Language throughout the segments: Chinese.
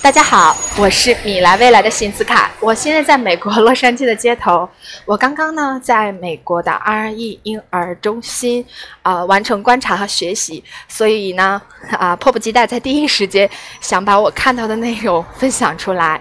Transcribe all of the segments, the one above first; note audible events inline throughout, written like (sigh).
大家好，我是米兰未来的辛斯卡，我现在在美国洛杉矶的街头。我刚刚呢在美国的 RE 婴儿中心啊完成观察和学习，所以呢 (laughs) 啊迫不及待在第一时间想把我看到的内容分享出来。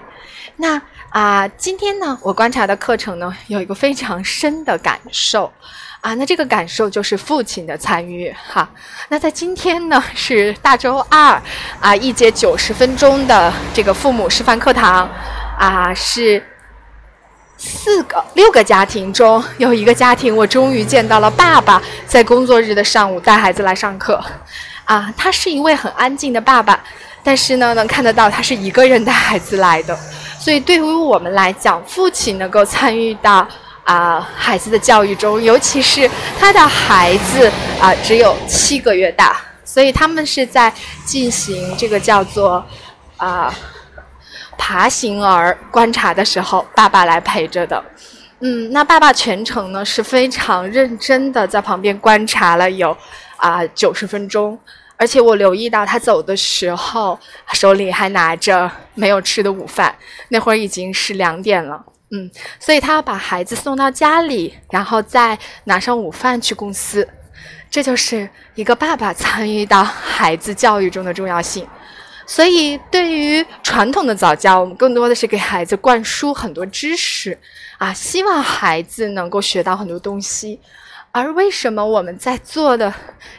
那啊今天呢我观察的课程呢有一个非常深的感受。啊，那这个感受就是父亲的参与哈。那在今天呢是大周二，啊，一节九十分钟的这个父母示范课堂，啊，是四个六个家庭中有一个家庭，我终于见到了爸爸在工作日的上午带孩子来上课。啊，他是一位很安静的爸爸，但是呢，能看得到他是一个人带孩子来的，所以对于我们来讲，父亲能够参与到。啊，孩子的教育中，尤其是他的孩子啊，只有七个月大，所以他们是在进行这个叫做啊爬行儿观察的时候，爸爸来陪着的。嗯，那爸爸全程呢是非常认真的在旁边观察了有啊九十分钟，而且我留意到他走的时候手里还拿着没有吃的午饭，那会儿已经是两点了。嗯，所以他要把孩子送到家里，然后再拿上午饭去公司，这就是一个爸爸参与到孩子教育中的重要性。所以，对于传统的早教，我们更多的是给孩子灌输很多知识，啊，希望孩子能够学到很多东西。而为什么我们在做的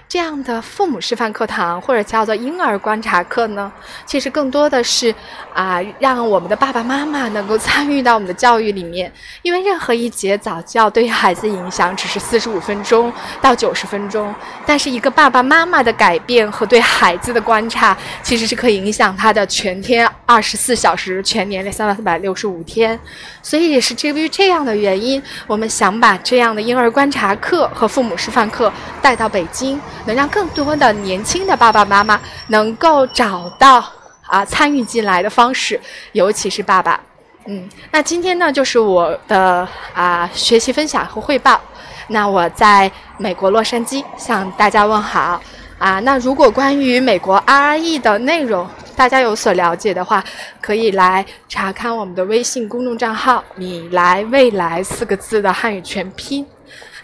这样的父母示范课堂，或者叫做婴儿观察课呢？其实更多的是啊，让我们的爸爸妈妈能够参与到我们的教育里面。因为任何一节早教对孩子影响只是四十五分钟到九十分钟，但是一个爸爸妈妈的改变和对孩子的观察，其实是可以影响他的全天二十四小时、全年的三百六十五天。所以也是基于这样的原因，我们想把这样的婴儿观察课。和父母示范课带到北京，能让更多的年轻的爸爸妈妈能够找到啊参与进来的方式，尤其是爸爸。嗯，那今天呢就是我的啊学习分享和汇报。那我在美国洛杉矶向大家问好啊。那如果关于美国 RE 的内容大家有所了解的话，可以来查看我们的微信公众账号“米来未来”四个字的汉语全拼。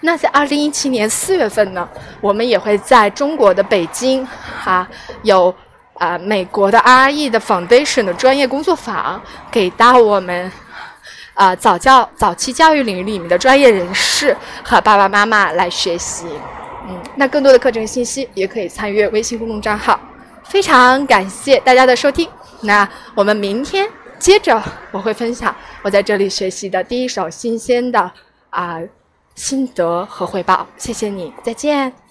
那在二零一七年四月份呢，我们也会在中国的北京，哈，有啊美国的 RE 的 Foundation 的专业工作坊，给到我们啊早教早期教育领域里面的专业人士和爸爸妈妈来学习。嗯，那更多的课程信息也可以参阅微信公众账号。非常感谢大家的收听，那我们明天接着我会分享我在这里学习的第一首新鲜的啊。心得和汇报，谢谢你，再见。